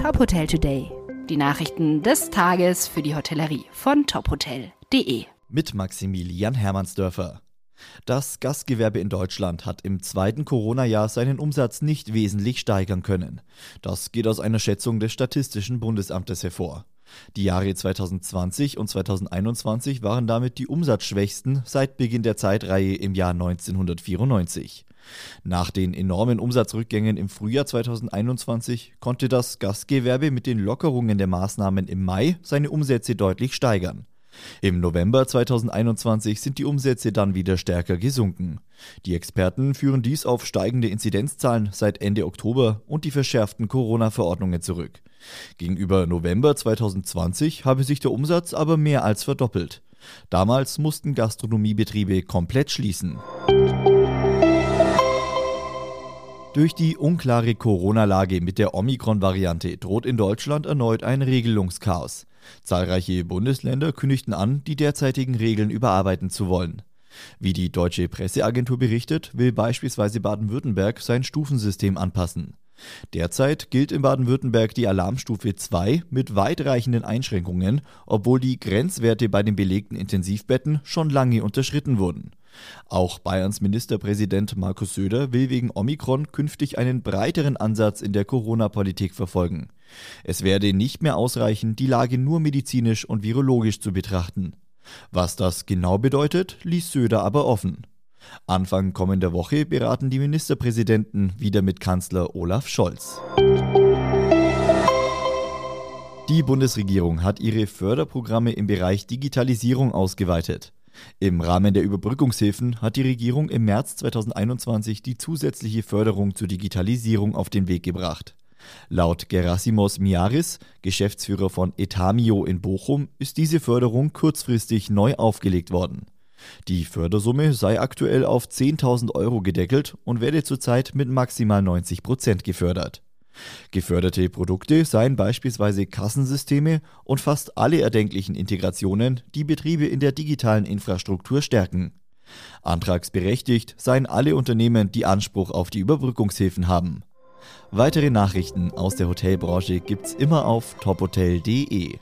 Top Hotel Today. Die Nachrichten des Tages für die Hotellerie von tophotel.de. Mit Maximilian Hermannsdörfer. Das Gastgewerbe in Deutschland hat im zweiten Corona-Jahr seinen Umsatz nicht wesentlich steigern können. Das geht aus einer Schätzung des Statistischen Bundesamtes hervor. Die Jahre 2020 und 2021 waren damit die umsatzschwächsten seit Beginn der Zeitreihe im Jahr 1994. Nach den enormen Umsatzrückgängen im Frühjahr 2021 konnte das Gastgewerbe mit den Lockerungen der Maßnahmen im Mai seine Umsätze deutlich steigern. Im November 2021 sind die Umsätze dann wieder stärker gesunken. Die Experten führen dies auf steigende Inzidenzzahlen seit Ende Oktober und die verschärften Corona-Verordnungen zurück. Gegenüber November 2020 habe sich der Umsatz aber mehr als verdoppelt. Damals mussten Gastronomiebetriebe komplett schließen. Durch die unklare Corona-Lage mit der Omikron-Variante droht in Deutschland erneut ein Regelungschaos. Zahlreiche Bundesländer kündigten an, die derzeitigen Regeln überarbeiten zu wollen. Wie die deutsche Presseagentur berichtet, will beispielsweise Baden-Württemberg sein Stufensystem anpassen. Derzeit gilt in Baden-Württemberg die Alarmstufe 2 mit weitreichenden Einschränkungen, obwohl die Grenzwerte bei den belegten Intensivbetten schon lange unterschritten wurden. Auch Bayerns Ministerpräsident Markus Söder will wegen Omikron künftig einen breiteren Ansatz in der Corona-Politik verfolgen. Es werde nicht mehr ausreichen, die Lage nur medizinisch und virologisch zu betrachten. Was das genau bedeutet, ließ Söder aber offen. Anfang kommender Woche beraten die Ministerpräsidenten wieder mit Kanzler Olaf Scholz. Die Bundesregierung hat ihre Förderprogramme im Bereich Digitalisierung ausgeweitet. Im Rahmen der Überbrückungshilfen hat die Regierung im März 2021 die zusätzliche Förderung zur Digitalisierung auf den Weg gebracht. Laut Gerasimos Miaris, Geschäftsführer von Etamio in Bochum, ist diese Förderung kurzfristig neu aufgelegt worden. Die Fördersumme sei aktuell auf 10.000 Euro gedeckelt und werde zurzeit mit maximal 90 Prozent gefördert. Geförderte Produkte seien beispielsweise Kassensysteme und fast alle erdenklichen Integrationen, die Betriebe in der digitalen Infrastruktur stärken. Antragsberechtigt seien alle Unternehmen, die Anspruch auf die Überbrückungshilfen haben. Weitere Nachrichten aus der Hotelbranche gibt's immer auf tophotel.de.